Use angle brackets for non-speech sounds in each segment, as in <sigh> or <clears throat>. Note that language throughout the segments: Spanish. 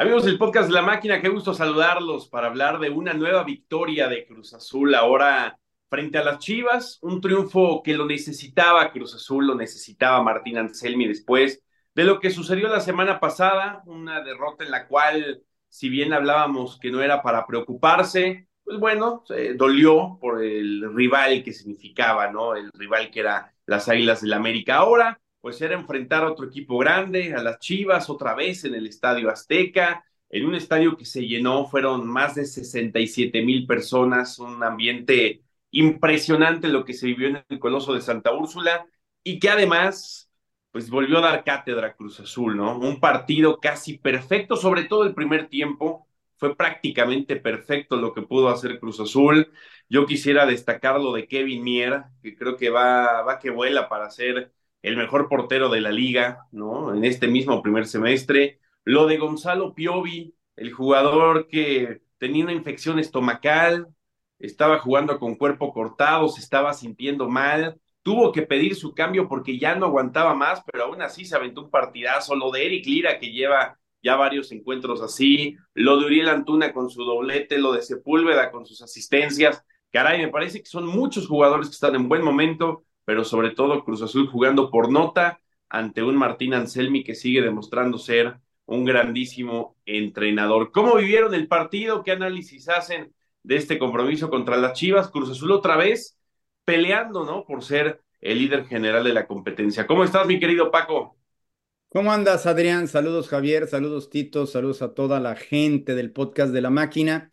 Amigos del podcast de la máquina, qué gusto saludarlos para hablar de una nueva victoria de Cruz Azul ahora frente a las Chivas, un triunfo que lo necesitaba Cruz Azul, lo necesitaba Martín Anselmi después de lo que sucedió la semana pasada, una derrota en la cual, si bien hablábamos que no era para preocuparse, pues bueno, dolió por el rival que significaba, ¿no? El rival que era las Águilas del la América. Ahora, pues era enfrentar a otro equipo grande, a las Chivas, otra vez en el Estadio Azteca, en un estadio que se llenó, fueron más de 67 mil personas, un ambiente impresionante lo que se vivió en el Coloso de Santa Úrsula y que además, pues volvió a dar cátedra Cruz Azul, ¿no? Un partido casi perfecto, sobre todo el primer tiempo, fue prácticamente perfecto lo que pudo hacer Cruz Azul. Yo quisiera destacar lo de Kevin Mier, que creo que va, va que vuela para ser el mejor portero de la liga, ¿no? En este mismo primer semestre. Lo de Gonzalo Piovi, el jugador que tenía una infección estomacal, estaba jugando con cuerpo cortado, se estaba sintiendo mal, tuvo que pedir su cambio porque ya no aguantaba más, pero aún así se aventó un partidazo. Lo de Eric Lira, que lleva ya varios encuentros así, lo de Uriel Antuna con su doblete, lo de Sepúlveda con sus asistencias. Caray, me parece que son muchos jugadores que están en buen momento pero sobre todo Cruz Azul jugando por nota ante un Martín Anselmi que sigue demostrando ser un grandísimo entrenador. ¿Cómo vivieron el partido? ¿Qué análisis hacen de este compromiso contra las Chivas? Cruz Azul otra vez peleando, ¿no? Por ser el líder general de la competencia. ¿Cómo estás, mi querido Paco? ¿Cómo andas, Adrián? Saludos, Javier. Saludos, Tito. Saludos a toda la gente del podcast de la máquina.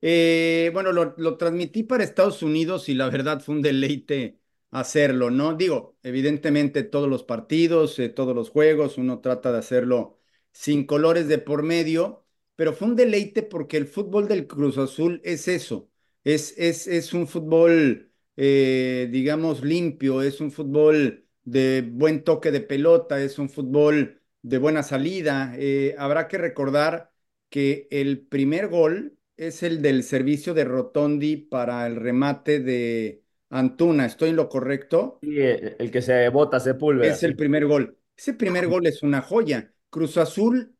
Eh, bueno, lo, lo transmití para Estados Unidos y la verdad fue un deleite hacerlo, ¿no? Digo, evidentemente todos los partidos, eh, todos los juegos, uno trata de hacerlo sin colores de por medio, pero fue un deleite porque el fútbol del Cruz Azul es eso, es, es, es un fútbol, eh, digamos, limpio, es un fútbol de buen toque de pelota, es un fútbol de buena salida. Eh, habrá que recordar que el primer gol es el del servicio de Rotondi para el remate de Antuna, ¿estoy en lo correcto? Sí, el que se bota Sepúlveda. Es el primer gol. Ese primer gol es una joya. Cruz Azul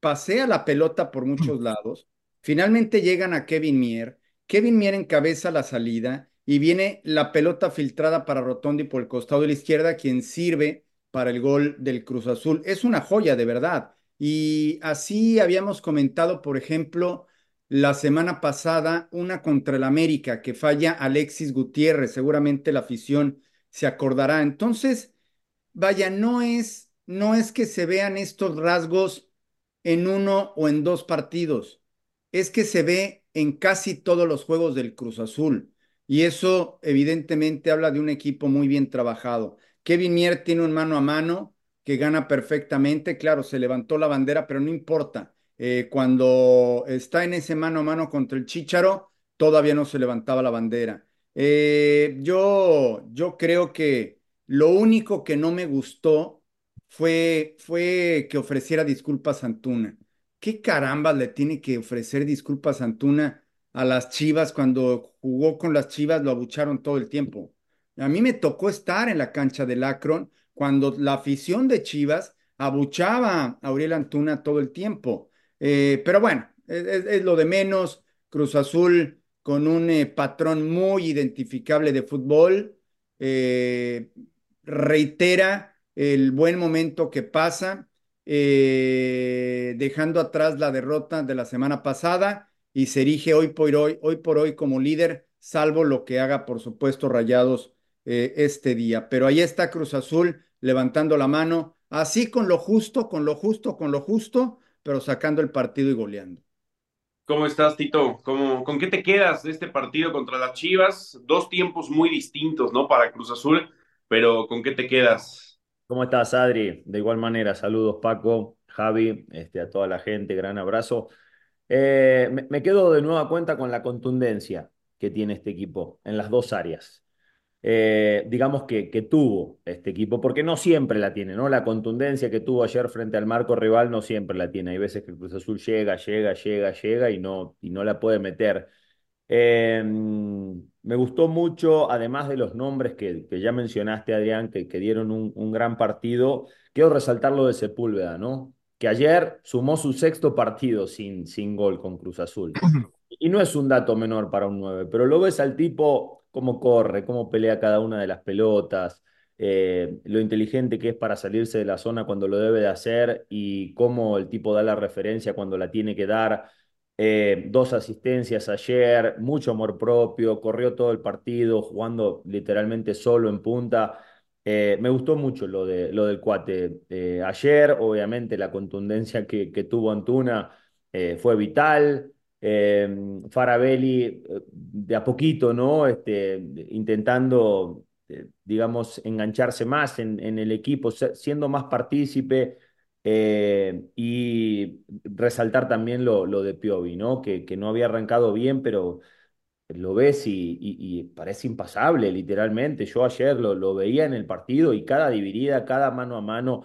pasea la pelota por muchos lados. Finalmente llegan a Kevin Mier. Kevin Mier encabeza la salida y viene la pelota filtrada para Rotondi por el costado de la izquierda, quien sirve para el gol del Cruz Azul. Es una joya, de verdad. Y así habíamos comentado, por ejemplo, la semana pasada, una contra el América que falla Alexis Gutiérrez, seguramente la afición se acordará. Entonces, vaya, no es, no es que se vean estos rasgos en uno o en dos partidos, es que se ve en casi todos los juegos del Cruz Azul. Y eso evidentemente habla de un equipo muy bien trabajado. Kevin Mier tiene un mano a mano que gana perfectamente. Claro, se levantó la bandera, pero no importa eh, cuando está en ese mano a mano contra el Chícharo, todavía no se levantaba la bandera. Eh, yo, yo creo que lo único que no me gustó fue, fue que ofreciera disculpas a Antuna. ¿Qué caramba le tiene que ofrecer disculpas a Antuna a las Chivas cuando jugó con las Chivas? Lo abucharon todo el tiempo. A mí me tocó estar en la cancha del Akron cuando la afición de Chivas abuchaba a Auriel Antuna todo el tiempo. Eh, pero bueno, es, lo de menos. Cruz Azul con un eh, patrón muy identificable de fútbol. Eh, reitera el buen momento que pasa, dejando atrás la derrota de la semana pasada y se erige hoy por hoy, hoy por hoy como líder, salvo lo que haga, por supuesto, Rayados este día. Pero ahí está Cruz Azul levantando la mano, así con lo justo, con lo justo, con lo justo pero sacando el partido y goleando. ¿Cómo estás, Tito? ¿Cómo, ¿Con qué te quedas de este partido contra las Chivas? Dos tiempos muy distintos, ¿no? Para Cruz Azul, pero ¿con qué te quedas? ¿Cómo estás, Adri? De igual manera, saludos, Paco, Javi, este, a toda la gente, gran abrazo. Eh, me, me quedo de nueva cuenta con la contundencia que tiene este equipo en las dos áreas. Eh, digamos, que, que, tuvo este equipo, porque no siempre la tiene, ¿no? La contundencia que tuvo ayer frente al marco rival no siempre la tiene. Hay veces que el Cruz Azul llega, llega, llega, llega y no, y no la puede meter. Eh, me gustó mucho, además de los nombres que, que ya mencionaste, Adrián, que, que dieron un, un, gran partido, quiero resaltar lo de Sepúlveda, ¿no? que ayer sumó su sexto partido sin, sin gol con Cruz Azul. Y no es un dato menor para un 9, pero lo ves al tipo cómo corre, cómo pelea cada una de las pelotas, eh, lo inteligente que es para salirse de la zona cuando lo debe de hacer y cómo el tipo da la referencia cuando la tiene que dar. Eh, dos asistencias ayer, mucho amor propio, corrió todo el partido jugando literalmente solo en punta. Eh, me gustó mucho lo, de, lo del cuate ayer, obviamente la contundencia que, que tuvo Antuna fue vital. Farabelli de a poquito, ¿no? Este, intentando este, digamos, engancharse más en, el equipo, siendo más partícipe eh, y resaltar también lo, de Piovi, ¿no? Que, no había arrancado bien, pero lo ves y, y, parece impasable, literalmente. Yo ayer lo, lo, veía en el partido y cada dividida, cada mano a mano,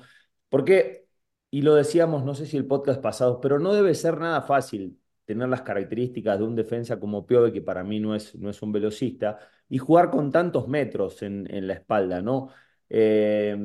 porque, y lo decíamos, no sé si el podcast pasado, pero no debe ser nada fácil tener las características de un defensa como Piovi, que para mí no es, no es un velocista, y jugar con tantos metros en, en la espalda, ¿no? Eh,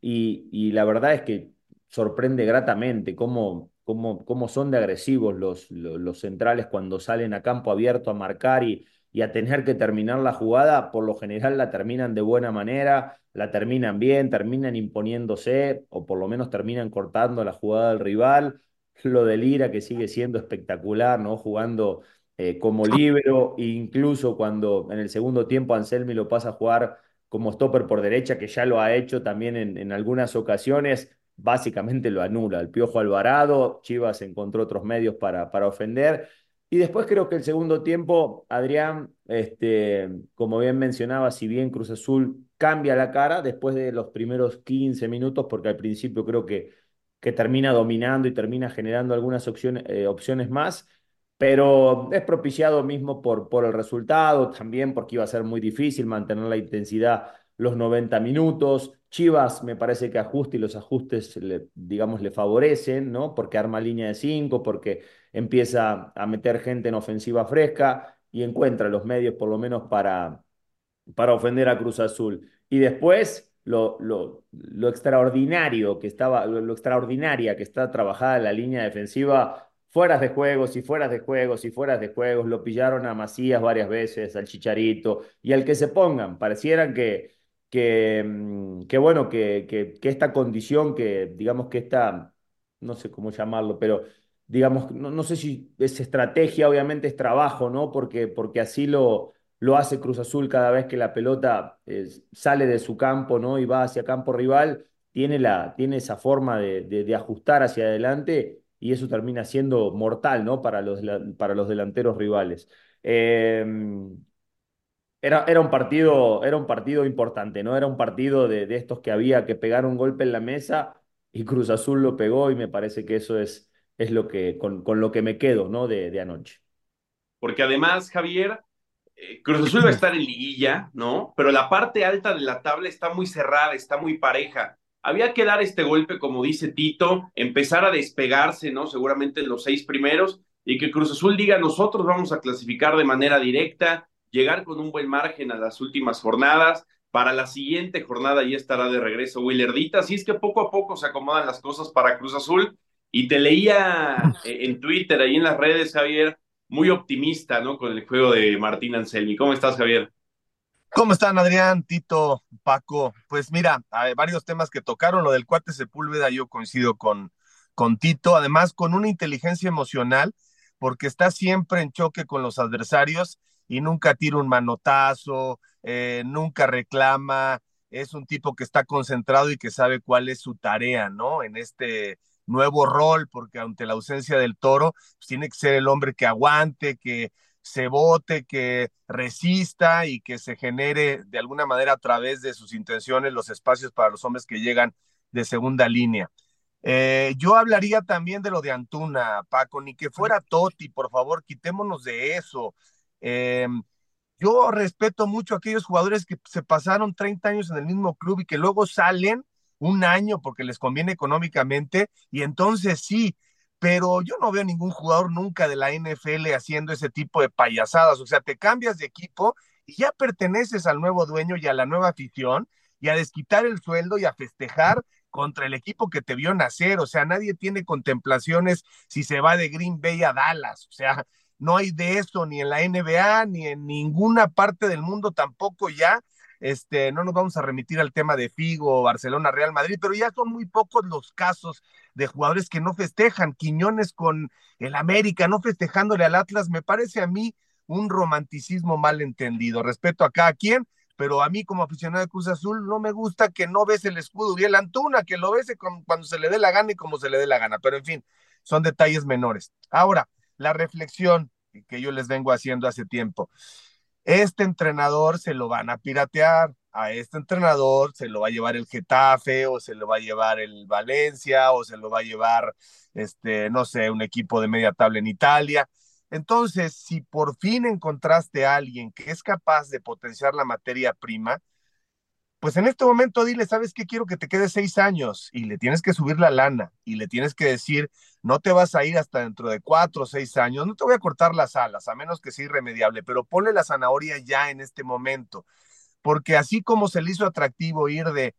y, y, la verdad es que sorprende gratamente cómo, cómo, cómo son de agresivos los, los, los, centrales cuando salen a campo abierto a marcar y, y a tener que terminar la jugada, por lo general la terminan de buena manera, la terminan bien, terminan imponiéndose o por lo menos terminan cortando la jugada del rival lo de Lira, que sigue siendo espectacular, ¿no? Jugando eh, como libero, incluso cuando en el segundo tiempo Anselmi lo pasa a jugar como stopper por derecha, que ya lo ha hecho también en, en algunas ocasiones, básicamente lo anula. El Piojo Alvarado, Chivas encontró otros medios para, para ofender. Y después creo que el segundo tiempo, Adrián, este, como bien mencionaba, si bien Cruz Azul cambia la cara después de los primeros 15 minutos, porque al principio creo que que termina dominando y termina generando algunas opciones, eh, opciones más, pero es propiciado mismo por, por el resultado, también porque iba a ser muy difícil mantener la intensidad los 90 minutos. Chivas me parece que ajuste y los ajustes, le, digamos, le favorecen, ¿no? Porque arma línea de 5, porque empieza a meter gente en ofensiva fresca y encuentra los medios por lo menos para, para ofender a Cruz Azul. Y después lo, lo, lo extraordinario que estaba, lo, extraordinaria que está trabajada la línea defensiva, fueras de juegos y fueras de juegos y fueras de juegos, lo pillaron a Macías varias veces, al Chicharito, y al que se pongan, parecieran que, que, mm, que bueno, que, que, que esta condición, que digamos que esta, no sé cómo llamarlo, pero digamos, no, no sé si es estrategia, obviamente es trabajo, ¿no? Porque, porque así lo, lo hace Cruz Azul cada vez que la pelota eh, sale de su campo ¿no? y va hacia campo rival, tiene, la, tiene esa forma de, de, ajustar hacia adelante y eso termina siendo mortal ¿no? para, los, para los delanteros rivales. Eh, era, era, un partido, era un partido importante, ¿no? Era un partido de, de estos que había que pegar un golpe en la mesa y Cruz Azul lo pegó y me parece que eso es, es lo que, con, con lo que me quedo ¿no? de, de anoche. Porque además, Javier, eh, Cruz Azul va a estar en liguilla, ¿no? Pero la parte alta de la tabla está muy cerrada, está muy pareja. Había que dar este golpe, como dice Tito, empezar a despegarse, ¿no? Seguramente en los seis primeros, y que Cruz Azul diga, nosotros vamos a clasificar de manera directa, llegar con un buen margen a las últimas jornadas. Para la siguiente jornada ya estará de regreso Willardita. Así es que poco a poco se acomodan las cosas para Cruz Azul. Y te leía eh, en Twitter, ahí en las redes, Javier, muy optimista, ¿no? Con el juego de Martín Anselmi. ¿Cómo estás, Javier? ¿Cómo están, Adrián, Tito, Paco? Pues mira, hay varios temas que tocaron. Lo del cuate Sepúlveda, yo coincido con, con Tito, además con una inteligencia emocional, porque está siempre en choque con los adversarios y nunca tira un manotazo, eh, nunca reclama. Es un tipo que está concentrado y que sabe cuál es su tarea, ¿no? En este nuevo rol, porque ante la ausencia del toro, pues tiene que ser el hombre que aguante, que se vote, que resista y que se genere de alguna manera a través de sus intenciones los espacios para los hombres que llegan de segunda línea. Eh, yo hablaría también de lo de Antuna, Paco, ni que fuera Toti, por favor, quitémonos de eso. Eh, yo respeto mucho a aquellos jugadores que se pasaron 30 años en el mismo club y que luego salen un año porque les conviene económicamente y entonces sí, pero yo no veo ningún jugador nunca de la NFL haciendo ese tipo de payasadas, o sea, te cambias de equipo y ya perteneces al nuevo dueño y a la nueva afición y a desquitar el sueldo y a festejar contra el equipo que te vio nacer, o sea, nadie tiene contemplaciones si se va de Green Bay a Dallas, o sea, no hay de eso ni en la NBA ni en ninguna parte del mundo tampoco ya. Este, no nos vamos a remitir al tema de Figo, Barcelona, Real Madrid, pero ya son muy pocos los casos de jugadores que no festejan. Quiñones con el América, no festejándole al Atlas, me parece a mí un romanticismo mal entendido. Respeto a cada quien, pero a mí como aficionado de Cruz Azul no me gusta que no ves el escudo Uriel Antuna, que lo ves cuando se le dé la gana y como se le dé la gana, pero en fin, son detalles menores. Ahora, la reflexión que yo les vengo haciendo hace tiempo. Este entrenador se lo van a piratear, a este entrenador se lo va a llevar el Getafe o se lo va a llevar el Valencia o se lo va a llevar, este, no sé, un equipo de media tabla en Italia. Entonces, si por fin encontraste a alguien que es capaz de potenciar la materia prima, pues en este momento dile, ¿sabes qué? Quiero que te quedes seis años y le tienes que subir la lana y le tienes que decir, no te vas a ir hasta dentro de cuatro o seis años, no te voy a cortar las alas, a menos que sea irremediable, pero ponle la zanahoria ya en este momento, porque así como se le hizo atractivo ir de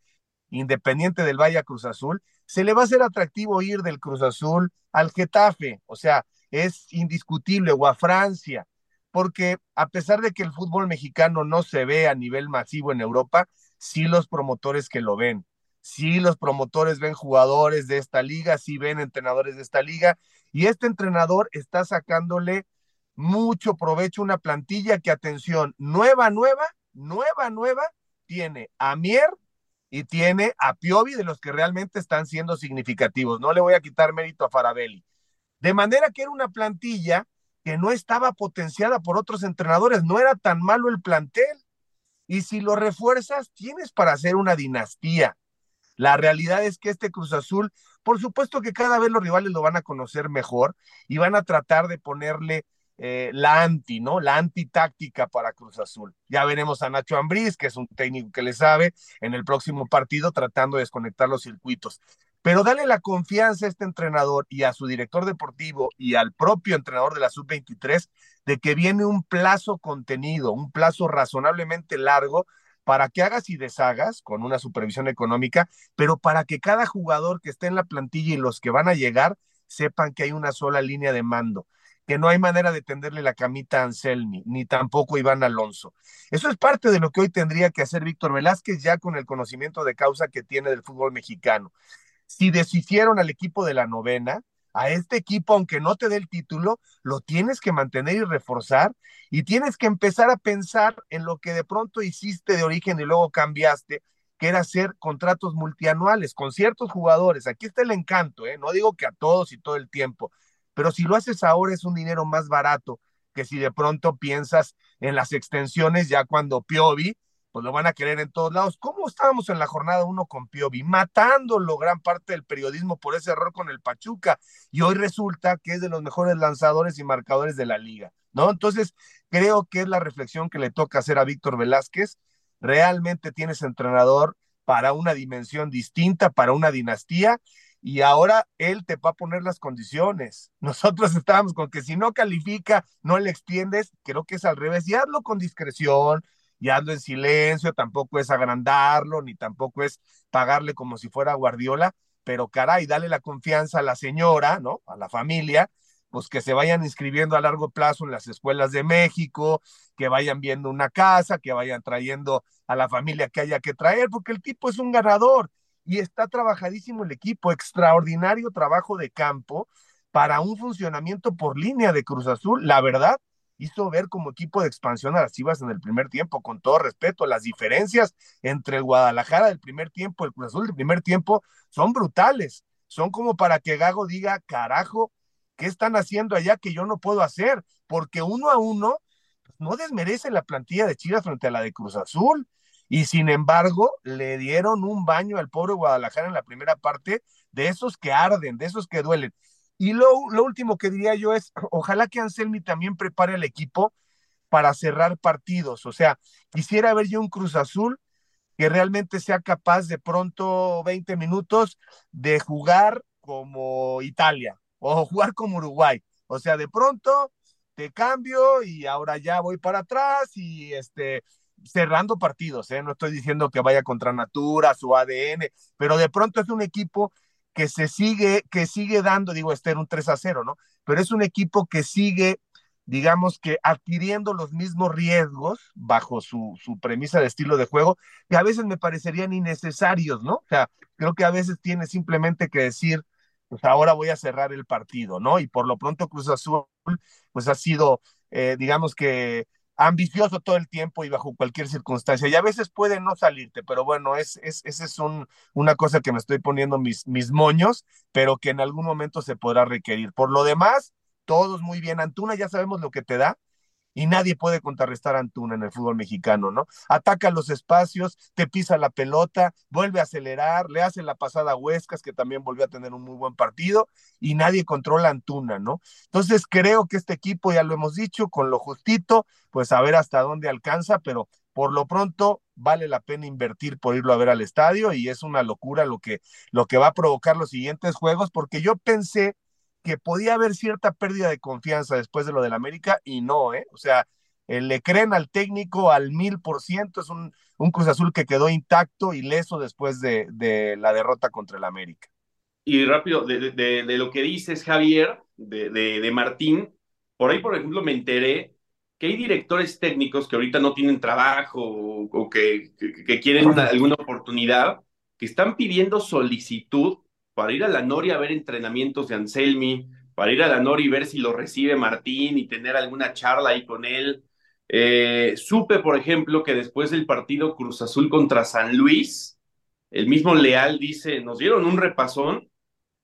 Independiente del Valle a Cruz Azul, se le va a hacer atractivo ir del Cruz Azul al Getafe, o sea, es indiscutible, o a Francia, porque a pesar de que el fútbol mexicano no se ve a nivel masivo en Europa, sí los promotores que lo ven, sí los promotores ven jugadores de esta liga, sí ven entrenadores de esta liga, y este entrenador está sacándole mucho provecho una plantilla que, atención, nueva, nueva, nueva, nueva, tiene a Mier y tiene a Piovi de los que realmente están siendo significativos. No le voy a quitar mérito a Farabelli. De manera que era una plantilla que no estaba potenciada por otros entrenadores, no era tan malo el plantel. Y si lo refuerzas, tienes para hacer una dinastía. La realidad es que este Cruz Azul, por supuesto que cada vez los rivales lo van a conocer mejor y van a tratar de ponerle eh, la anti, ¿no? La antitáctica para Cruz Azul. Ya veremos a Nacho Ambriz, que es un técnico que le sabe, en el próximo partido tratando de desconectar los circuitos. Pero dale la confianza a este entrenador y a su director deportivo y al propio entrenador de la sub-23 de que viene un plazo contenido, un plazo razonablemente largo para que hagas y deshagas con una supervisión económica, pero para que cada jugador que esté en la plantilla y los que van a llegar sepan que hay una sola línea de mando, que no hay manera de tenderle la camita a Anselmi, ni tampoco Iván Alonso. Eso es parte de lo que hoy tendría que hacer Víctor Velázquez ya con el conocimiento de causa que tiene del fútbol mexicano si deshicieron al equipo de la novena, a este equipo, aunque no te dé el título, lo tienes que mantener y reforzar y tienes que empezar a pensar en lo que de pronto hiciste de origen y luego cambiaste, que era hacer contratos multianuales con ciertos jugadores. Aquí está el encanto, ¿eh? no digo que a todos y todo el tiempo, pero si lo haces ahora es un dinero más barato que si de pronto piensas en las extensiones ya cuando Piovi pues lo van a querer en todos lados. ¿Cómo estábamos en la jornada uno con Piovi? Matándolo gran parte del periodismo por ese error con el Pachuca. Y hoy resulta que es de los mejores lanzadores y marcadores de la liga, ¿no? Entonces, creo que es la reflexión que le toca hacer a Víctor Velázquez. Realmente tienes entrenador para una dimensión distinta, para una dinastía, y ahora él te va a poner las condiciones. <laughs> Nosotros estábamos con que si no califica, no le extiendes, creo que es al revés, y hazlo con discreción, hazlo en silencio, tampoco es agrandarlo, ni tampoco es pagarle como si fuera Guardiola, pero caray, dale la confianza a la señora, ¿no? A la familia, pues que se vayan inscribiendo a largo plazo en las escuelas de México, que vayan viendo una casa, que vayan trayendo a la familia que haya que traer, porque el tipo es un ganador y está trabajadísimo el equipo, extraordinario trabajo de campo para un funcionamiento por línea de Cruz Azul, la verdad, hizo ver como equipo de expansión a las Chivas en el primer tiempo, con todo respeto. Las diferencias entre el Guadalajara del primer tiempo, el Cruz Azul del primer tiempo, son brutales. Son como para que Gago diga, carajo, ¿qué están haciendo allá que yo no puedo hacer? Porque uno a uno pues, no desmerece la plantilla de Chivas frente a la de Cruz Azul. Y sin embargo, le dieron un baño al pobre Guadalajara en la primera parte de esos que arden, de esos que duelen. Y lo, último que diría yo es, <clears throat> ojalá que Anselmi también prepare al equipo para cerrar partidos. O sea, quisiera ver yo un Cruz Azul que realmente sea capaz de pronto 20 minutos de jugar como Italia o jugar como Uruguay. O sea, de pronto te cambio y ahora ya voy para atrás y este cerrando partidos, ¿eh? no estoy diciendo que vaya contra Natura, su ADN, pero de pronto es un equipo que se sigue, que sigue dando, digo, este era un 3 a 0, ¿no? Pero es un equipo que sigue, digamos que adquiriendo los mismos riesgos bajo su, su premisa de estilo de juego, que a veces me parecerían innecesarios, ¿no? O sea, creo que a veces tiene simplemente que decir, pues ahora voy a cerrar el partido, ¿no? Y por lo pronto Cruz Azul, pues ha sido, eh, digamos que ambicioso todo el tiempo y bajo cualquier circunstancia. Y a veces puede no salirte, pero bueno, es, es, esa es un, una cosa que me estoy poniendo mis, mis moños, pero que en algún momento se podrá requerir. Por lo demás, todos muy bien. Antuna ya sabemos lo que te da, y nadie puede contrarrestar a Antuna en el fútbol mexicano, ¿no? Ataca los espacios, te pisa la pelota, vuelve a acelerar, le hace la pasada a Huescas, que también volvió a tener un muy buen partido, y nadie controla a Antuna, ¿no? Entonces creo que este equipo, ya lo hemos dicho, con lo justito, pues a ver hasta dónde alcanza, pero por lo pronto vale la pena invertir por irlo a ver al estadio y es una locura lo que, lo que va a provocar los siguientes juegos, porque yo pensé que podía haber cierta pérdida de confianza después de lo del América y no, ¿eh? O sea, eh, le creen al técnico al mil por ciento, es un, un, Cruz Azul que quedó intacto y leso después de, de la derrota contra el América. Y rápido, de, de, de lo que dices, Javier, de, Martín, por ahí, por ejemplo, me enteré que hay directores técnicos que ahorita no tienen trabajo o, o que, que, que, quieren una, alguna oportunidad, que están pidiendo solicitud para ir a la Noria a ver entrenamientos de Anselmi, para ir a la Noria y ver si lo recibe Martín y tener alguna charla ahí con él. Eh, supe, por ejemplo, que después del partido Cruz Azul contra San Luis, el mismo Leal dice, nos dieron un repasón,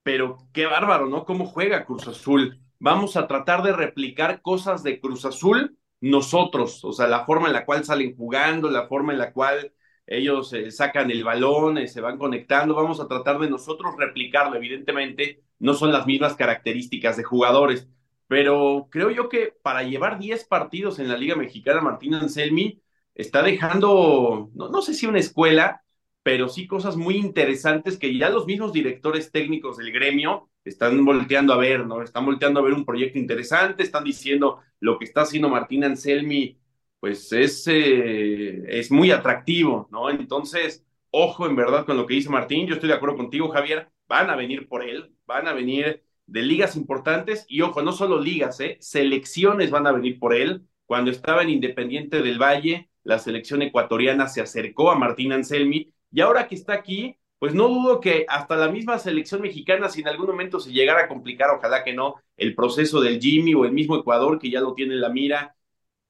pero qué bárbaro, ¿no? ¿Cómo juega Cruz Azul? Vamos a tratar de replicar cosas de Cruz Azul nosotros, o sea, la forma en la cual salen jugando, la forma en la cual ellos eh, sacan el balón, eh, se van conectando, vamos a tratar de nosotros replicarlo, evidentemente no son las mismas características de jugadores, pero creo yo que para llevar 10 partidos en la Liga Mexicana, Martín Anselmi está dejando, no, no sé si una escuela, pero sí cosas muy interesantes que ya los mismos directores técnicos del gremio están volteando a ver, ¿no? Están volteando a ver un proyecto interesante, están diciendo lo que está haciendo Martín Anselmi pues es, eh, es muy atractivo, ¿no? Entonces, ojo en verdad con lo que dice Martín, yo estoy de acuerdo contigo, Javier, van a venir por él, van a venir de ligas importantes y ojo, no solo ligas, ¿eh? selecciones van a venir por él. Cuando estaba en Independiente del Valle, la selección ecuatoriana se acercó a Martín Anselmi y ahora que está aquí, pues no dudo que hasta la misma selección mexicana, si en algún momento se llegara a complicar, ojalá que no, el proceso del Jimmy o el mismo Ecuador que ya lo tiene en la mira,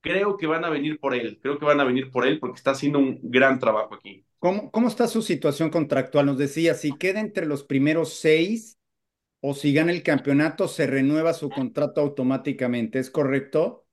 creo que van a venir por él, creo que van a venir por él porque está haciendo un gran trabajo aquí. ¿Cómo, cómo está su situación contractual? Nos decía, si queda entre los primeros seis o si gana el campeonato, se renueva su contrato automáticamente, ¿es correcto?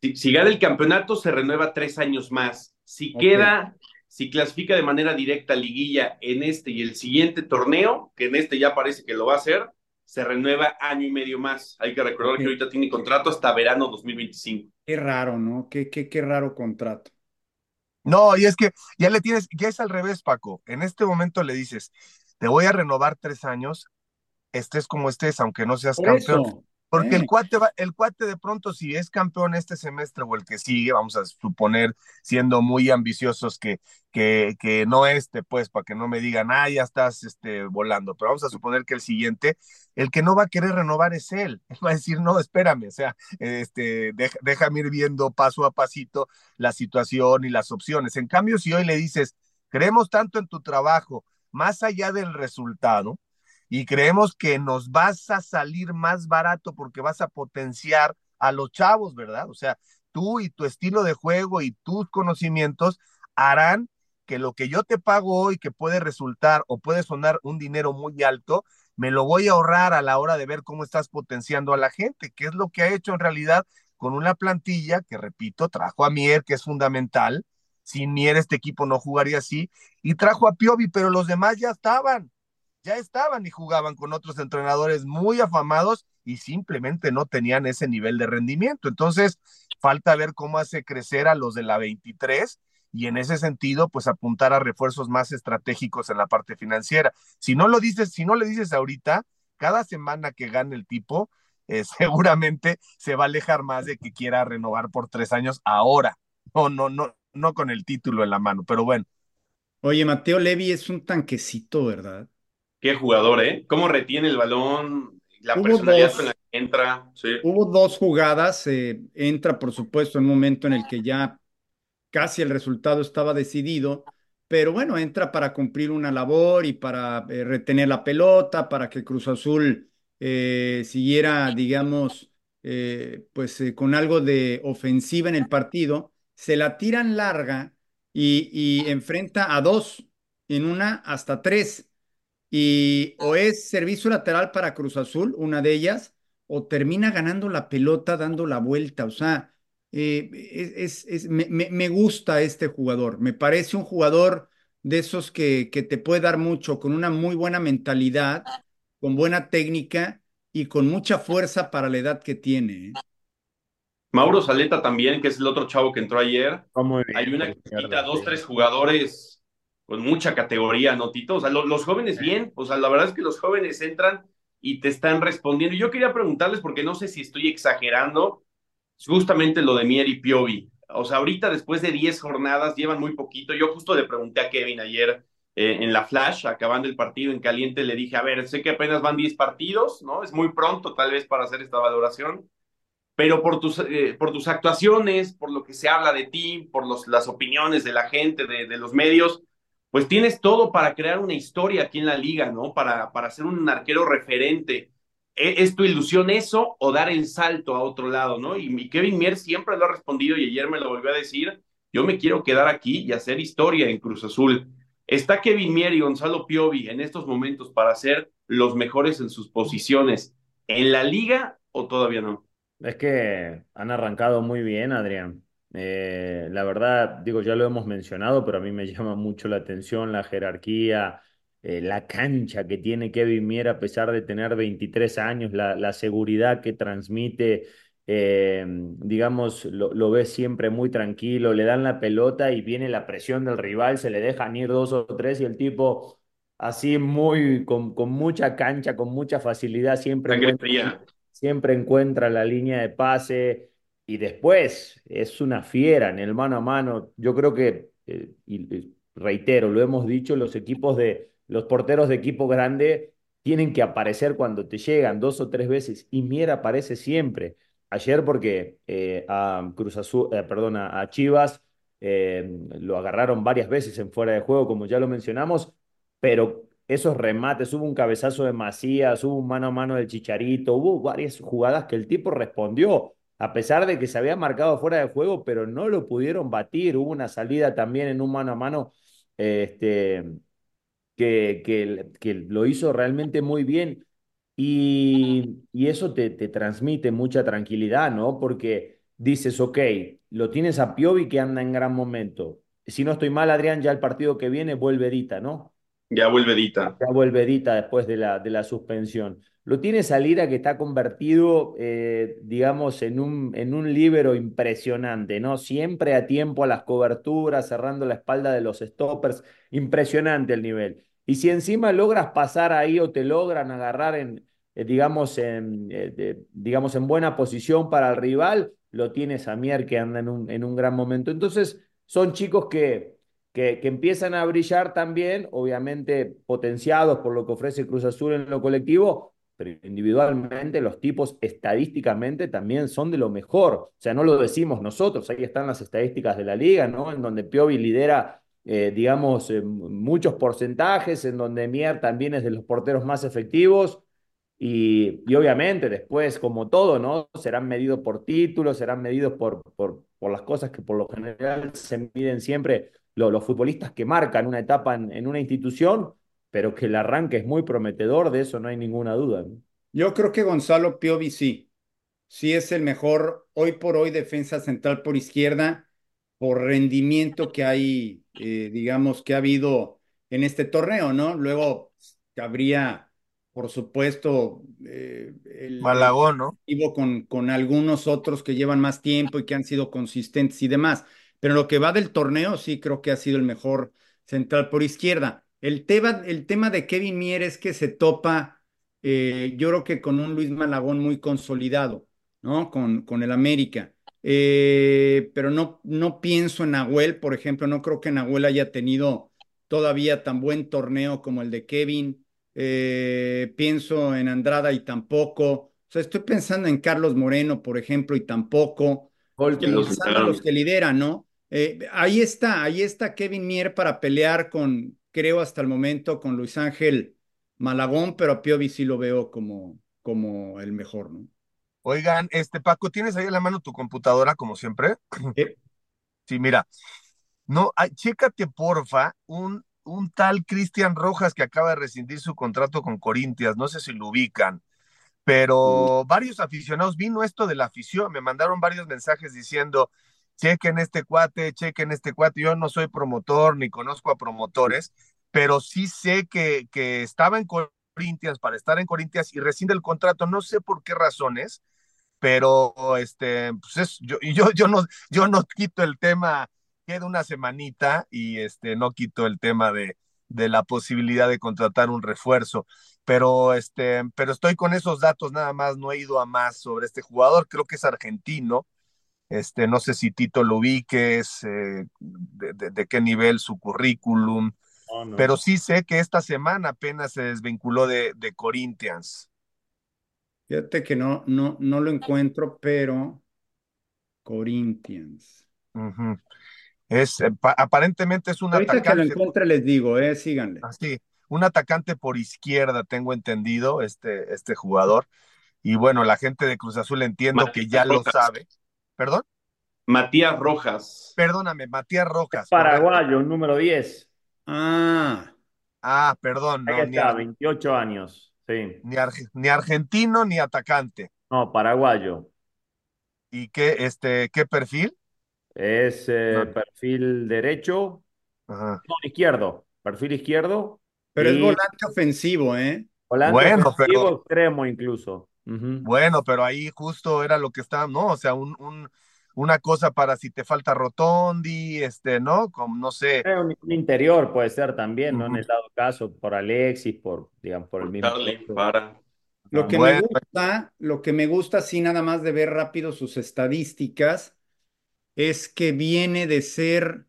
Si, si gana el campeonato, se renueva tres años más. Si okay. queda, si clasifica de manera directa a liguilla en este y el siguiente torneo, que en este ya parece que lo va a hacer, se renueva año y medio más. Hay que recordar okay. que ahorita tiene contrato hasta verano 2025. Qué raro, ¿no? Qué, qué, qué raro contrato. No, y es que ya le tienes, ya es al revés, Paco. En este momento le dices, te voy a renovar tres años, estés como estés, aunque no seas Por campeón. Eso. Porque el, cuate va, el cuate de pronto, si es campeón este semestre o el que sigue, vamos a suponer, siendo muy ambiciosos que, que, que no este, pues, para que no me digan, ah, ya estás este, volando, pero vamos a suponer que el siguiente, el que no va a querer renovar es él. Él <laughs> va a decir, no, espérame, o sea, este, deja, déjame ir viendo paso a pasito la situación y las opciones. En cambio, si hoy le dices, creemos tanto en tu trabajo, más allá del resultado, y creemos que nos vas a salir más barato porque vas a potenciar a los chavos, ¿verdad? O sea, tú y tu estilo de juego y tus conocimientos harán que lo que yo te pago hoy, que puede resultar o puede sonar un dinero muy alto, me lo voy a ahorrar a la hora de ver cómo estás potenciando a la gente, que es lo que ha hecho en realidad con una plantilla que, repito, trajo a Mier, que es fundamental. Sin Mier este equipo no jugaría así, y trajo a Piovi, pero los demás ya estaban ya estaban y jugaban con otros entrenadores muy afamados y simplemente no tenían ese nivel de rendimiento. Entonces, falta ver cómo hace crecer a los de la 23 y en ese sentido, pues apuntar a refuerzos más estratégicos en la parte financiera. Si no lo dices, si no le dices ahorita, cada semana que gane el tipo, eh, <laughs> seguramente se va a alejar más de que quiera renovar por tres años ahora. No, no, no, no con el título en la mano, pero bueno. Oye, Mateo Levi es un tanquecito, ¿verdad? Qué jugador, ¿eh? ¿Cómo retiene el balón? La Hubo personalidad dos. con la que entra. Sí. Hubo dos jugadas, eh, entra por supuesto en un momento en el que ya casi el resultado estaba decidido, pero bueno, entra para cumplir una labor y para eh, retener la pelota, para que Cruz Azul eh, siguiera, digamos, eh, pues con algo de ofensiva en el partido. Se la tiran larga y, y enfrenta a dos, en una hasta tres. Y o es servicio lateral para Cruz Azul, una de ellas, o termina ganando la pelota dando la vuelta. O sea, eh, es, es- es- me, me- me gusta este jugador. Me parece un jugador de esos que, que te puede dar mucho, con una muy buena mentalidad, con buena técnica y con mucha fuerza para la edad que tiene. ¿eh? Mauro Saleta también, que es el otro chavo que entró ayer. Bien, Hay una por quita, dos, tres jugadores con mucha categoría, ¿no, Tito? O sea, lo- los jóvenes bien, o sea, la verdad es que los jóvenes entran y te están respondiendo. Yo quería preguntarles, porque no sé si estoy exagerando, justamente lo de Mier y Piovi. O sea, ahorita después de 10 jornadas llevan muy poquito. Yo justo le pregunté a Kevin ayer eh, en la Flash, acabando el partido en caliente, le dije, a ver, sé que apenas van 10 partidos, ¿no? Es muy pronto tal vez para hacer esta valoración pero por tus, eh, por tus actuaciones, por lo que se habla de ti, por los, las opiniones de la gente, de, de, los medios, pues tienes todo para crear una historia aquí en la liga, ¿no? Para, para ser un arquero referente. ¿E, ¿Es tu ilusión eso o dar el salto a otro lado, ¿no? Y Kevin Mier siempre lo ha respondido y ayer me lo volvió a decir, yo me quiero quedar aquí y hacer historia en Cruz Azul. ¿Está Kevin Mier y Gonzalo Piovi en estos momentos para ser los mejores en sus posiciones en la liga o todavía no? Es que han arrancado muy bien, Adrián. Eh, la verdad, digo, ya lo hemos mencionado, pero a mí me <laughs> llama mucho la atención la jerarquía, eh, la cancha que tiene Kevin Mier a pesar de tener 23 años, la, la seguridad que transmite, eh, digamos, lo, lo ves siempre muy tranquilo, le dan la pelota y viene la presión del rival, se le dejan ir dos o tres y el tipo así muy, con, con mucha cancha, con mucha facilidad, siempre encuentra siempre encuentra la línea de pase y después es una fiera en el mano a mano. Yo creo que, eh, y reitero, lo hemos dicho, los equipos de, los porteros de equipo grande tienen que aparecer cuando te llegan dos o tres veces y Mier aparece siempre. Ayer porque eh, a Cruz Azul, eh, a Chivas lo agarraron varias veces en fuera de juego, como ya lo mencionamos, pero esos remates, hubo un cabezazo de Macías, hubo un mano a mano del Chicharito, hubo varias jugadas que el tipo respondió, a pesar de que se había marcado fuera de juego, pero no lo pudieron batir. Hubo una salida también en un mano a mano este, que, que, que lo hizo realmente muy bien. Y, y eso te, te, transmite mucha tranquilidad, ¿no? Porque dices, ok, lo tienes a Piovi que anda en gran momento. Si no estoy mal, Adrián, ya el partido que viene vuelve Dita, ¿no? Ya vuelve Dita. Ya vuelve Dita después de la, de la suspensión. Lo tiene Salira que está convertido, eh, digamos, en un, en un líbero impresionante, ¿no? Siempre a tiempo a las coberturas, cerrando la espalda de los stoppers. Impresionante el nivel. Y si encima logras pasar ahí o te logran agarrar en, eh, digamos, en, eh, digamos, en buena posición para el rival, lo tienes a Mier que anda en un, en un gran momento. Entonces, son chicos que, que, que, empiezan a brillar también, obviamente potenciados por lo que ofrece Cruz Azul en lo colectivo, pero individualmente los tipos estadísticamente también son de lo mejor. O sea, no lo decimos nosotros, ahí están las estadísticas de la liga, ¿no? En donde Piovi lidera, eh, digamos, eh, muchos porcentajes, en donde Mier también es de los porteros más efectivos. Y, y, obviamente después, como todo, ¿no? Serán medidos por títulos, serán medidos por, por, por las cosas que por lo general se miden siempre los, futbolistas que marcan una etapa en, una institución, pero que el arranque es muy prometedor, de eso no hay ninguna duda. Yo creo que Gonzalo Piovi sí, sí es el mejor hoy por hoy defensa central por izquierda, por rendimiento que hay, eh, digamos, que ha habido en este torneo, ¿no? Luego habría, por supuesto, eh, el Malagón, ¿no? Con, con algunos otros que llevan más tiempo y que han sido consistentes y demás. Pero lo que va del torneo, sí creo que ha sido el mejor central por izquierda. El tema, el tema de Kevin Mier es que se topa, eh, yo creo que con un Luis Malagón muy consolidado, ¿no? Con, con el América. eh, pero no, no pienso en Nahuel, por ejemplo, no creo que Nahuel haya tenido todavía tan buen torneo como el de Kevin. Eh, pienso en Andrada y tampoco. O sea, estoy pensando en Carlos Moreno, por ejemplo, y tampoco. En los que lideran, ¿no? Eh, ahí está, ahí está Kevin Mier para pelear con, creo hasta el momento, con Luis Ángel Malagón, pero a Piovi sí lo veo como, como el mejor, ¿no? Oigan, este Paco, ¿tienes ahí en la mano tu computadora, como siempre? <clears throat> Sí, mira. No, chécate, porfa, un, un tal Cristian Rojas que acaba de rescindir su contrato con Corintias, no sé si lo ubican, pero varios aficionados, vino esto de la afición, me mandaron varios mensajes diciendo, chequen este cuate, chequen este cuate, yo no soy promotor ni conozco a promotores, pero sí sé que, que estaba en Corintias para estar en Corintias y rescinde el contrato, no sé por qué razones, pero este, pues es, yo, yo, yo, no, yo no quito el tema, queda una semanita y este, no quito el tema de, de la posibilidad de contratar un refuerzo, pero, este, pero estoy con esos datos nada más, no he ido a más sobre este jugador, creo que es argentino, este, no sé si Tito lo ubiques, eh, de, qué nivel su currículum, pero sí sé que esta semana apenas se desvinculó de, de Corinthians. Fíjate que no, no, no lo encuentro, pero Corinthians. Es, eh, aparentemente es un Ahorita atacante. que lo encuentre les digo, eh, síganle. Así, ah, un atacante por izquierda, tengo entendido, este, este jugador. Y bueno, la gente de Cruz Azul entiendo que ya lo sabe. ¿Perdón? Matías Rojas. Perdóname, Matías Rojas. Paraguayo, número 10. Ah. Ah, perdón. Ahí está, 28 años. Ni, argentino ni atacante. No, paraguayo. ¿Y qué, este, qué perfil? Es eh, perfil derecho. No, izquierdo. Perfil izquierdo. Pero es volante ofensivo, ¿eh? Volante bueno, ofensivo extremo incluso. Bueno, pero ahí justo era lo que estaba, ¿no? O sea, un, un, una cosa para si te falta Rotondi, este, ¿no? Como no sé. Eh, un, interior puede ser también, ¿no? En el dado caso, por Alexis, por, digamos, por el mismo. para. Lo que me gusta, lo que me gusta, sí, nada más de ver rápido sus estadísticas, es que viene de ser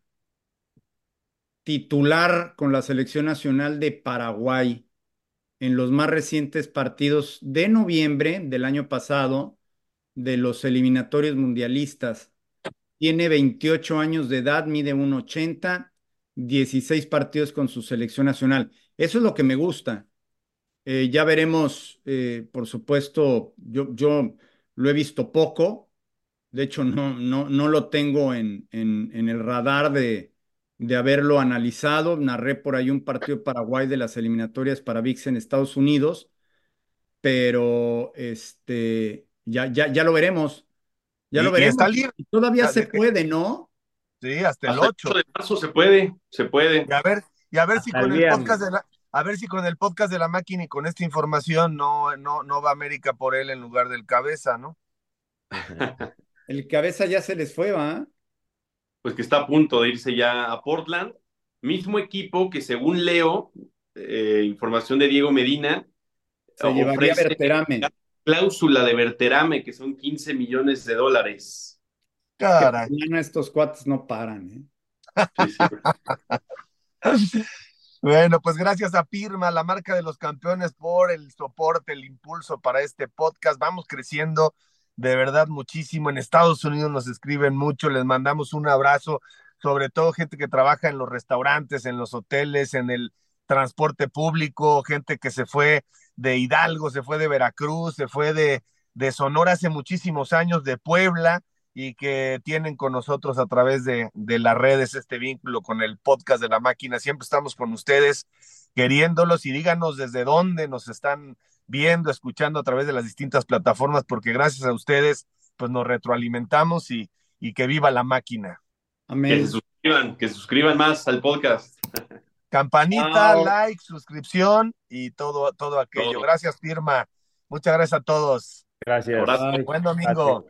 titular con la selección nacional de Paraguay en los más recientes partidos de noviembre del año pasado de los eliminatorios mundialistas. Tiene 28 años de edad, mide 1,80, 16 partidos con su selección nacional. Eso es lo que me gusta. Eh, ya veremos, eh, por supuesto, yo, yo lo he visto poco, de hecho no, no, no lo tengo en, en, el radar de, de haberlo analizado. Narré por ahí un partido de Paraguay de las eliminatorias para VIX en Estados Unidos, pero este, ya, ya, ya lo veremos. Ya lo veremos. Todavía se puede, ¿no? Sí, hasta el 8. de marzo se puede, se puede. Y a ver, y a ver si con el, podcast de la, a ver si con el podcast de la máquina y con esta información no, no, no va América por él en lugar del cabeza, ¿no? el cabeza ya se les fue, ¿va? Pues que está a punto de irse ya a Portland. Mismo equipo que según leo, eh, información de Diego Medina, se llevaría a Berterame cláusula de Verterame, que son 15 millones de dólares. Caray. estos cuates no paran, ¿eh? <laughs> bueno, pues gracias a Pirma, la marca de los campeones, por el soporte, el impulso para este podcast. Vamos creciendo de verdad muchísimo. En Estados Unidos nos escriben mucho, les mandamos un abrazo, sobre todo gente que trabaja en los restaurantes, en los hoteles, en el transporte público, gente que se fue de Hidalgo, se fue de Veracruz, se fue de, de Sonora hace muchísimos años, de Puebla, y que tienen con nosotros a través de, de las redes este vínculo con el podcast de la máquina. Siempre estamos con ustedes queriéndolos y díganos desde dónde nos están viendo, escuchando a través de las distintas plataformas, porque gracias a ustedes, pues nos retroalimentamos y, y que viva la máquina. Amén. Que se suscriban, que se suscriban más al podcast. <laughs> Campanita, like, suscripción y todo, todo aquello. Gracias, firma. Muchas gracias a todos. Gracias. Buen domingo.